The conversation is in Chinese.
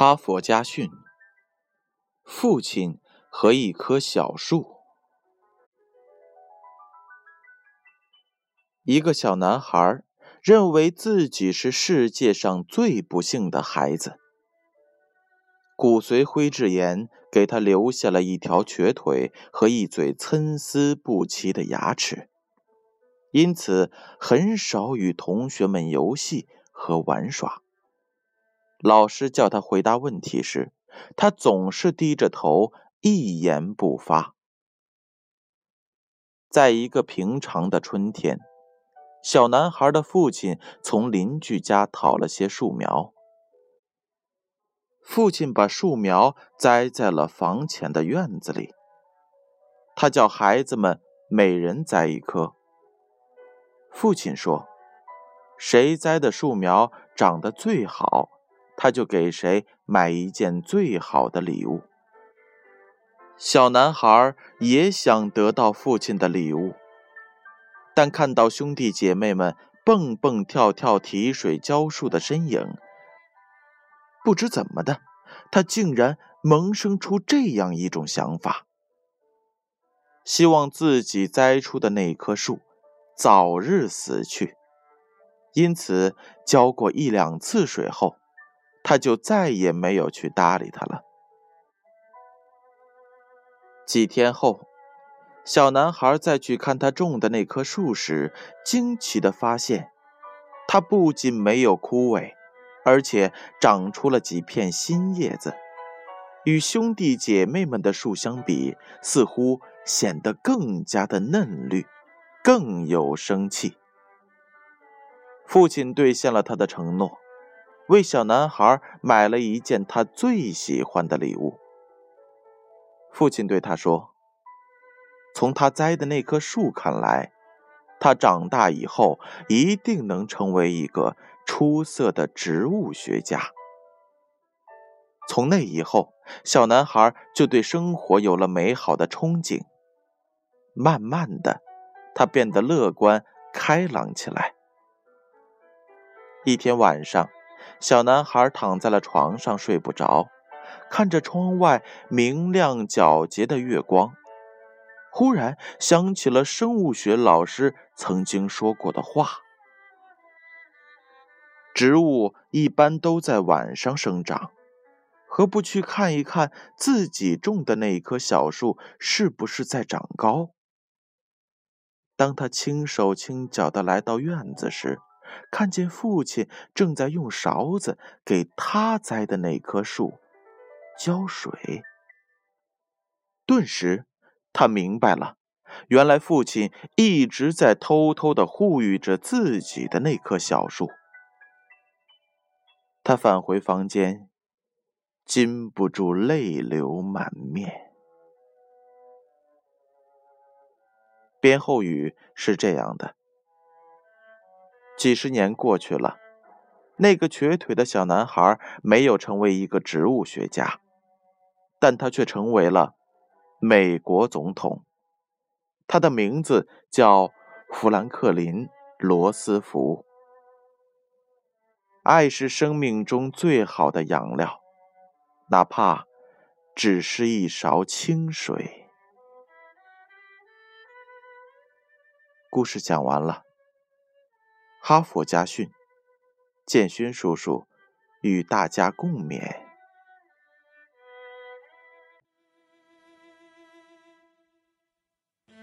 哈佛家训：父亲和一棵小树。一个小男孩认为自己是世界上最不幸的孩子。骨髓灰质炎给他留下了一条瘸腿和一嘴参差不齐的牙齿，因此很少与同学们游戏和玩耍。老师叫他回答问题时，他总是低着头，一言不发。在一个平常的春天，小男孩的父亲从邻居家讨了些树苗。父亲把树苗栽在了房前的院子里。他叫孩子们每人栽一棵。父亲说：“谁栽的树苗长得最好。”他就给谁买一件最好的礼物。小男孩也想得到父亲的礼物，但看到兄弟姐妹们蹦蹦跳跳提水浇树的身影，不知怎么的，他竟然萌生出这样一种想法：希望自己栽出的那棵树早日死去。因此，浇过一两次水后。他就再也没有去搭理他了。几天后，小男孩再去看他种的那棵树时，惊奇的发现，它不仅没有枯萎，而且长出了几片新叶子。与兄弟姐妹们的树相比，似乎显得更加的嫩绿，更有生气。父亲兑现了他的承诺。为小男孩买了一件他最喜欢的礼物。父亲对他说：“从他栽的那棵树看来，他长大以后一定能成为一个出色的植物学家。”从那以后，小男孩就对生活有了美好的憧憬。慢慢的，他变得乐观开朗起来。一天晚上。小男孩躺在了床上睡不着，看着窗外明亮皎洁的月光，忽然想起了生物学老师曾经说过的话：植物一般都在晚上生长，何不去看一看自己种的那一棵小树是不是在长高？当他轻手轻脚地来到院子时，看见父亲正在用勺子给他栽的那棵树浇水，顿时他明白了，原来父亲一直在偷偷的护育着自己的那棵小树。他返回房间，禁不住泪流满面。编后语是这样的。几十年过去了，那个瘸腿的小男孩没有成为一个植物学家，但他却成为了美国总统。他的名字叫富兰克林·罗斯福。爱是生命中最好的养料，哪怕只是一勺清水。故事讲完了。哈佛家训，建勋叔叔与大家共勉。